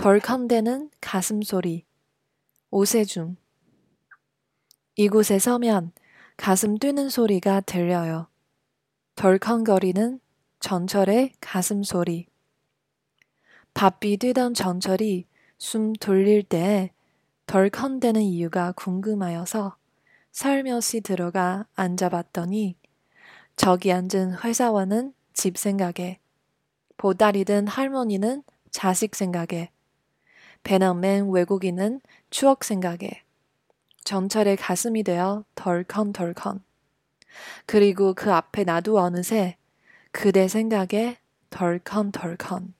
덜컹대는 가슴 소리. 오세중. 이곳에 서면 가슴 뛰는 소리가 들려요. 덜컹거리는 전철의 가슴 소리. 바삐 뛰던 전철이 숨 돌릴 때에 덜컹대는 이유가 궁금하여서 살며시 들어가 앉아봤더니 저기 앉은 회사원은 집 생각에 보따리 든 할머니는 자식 생각에 배낭맨 외국인은 추억 생각에 전철의 가슴이 되어 덜컹덜컹. 그리고 그 앞에 나도 어느새 그대 생각에 덜컹덜컹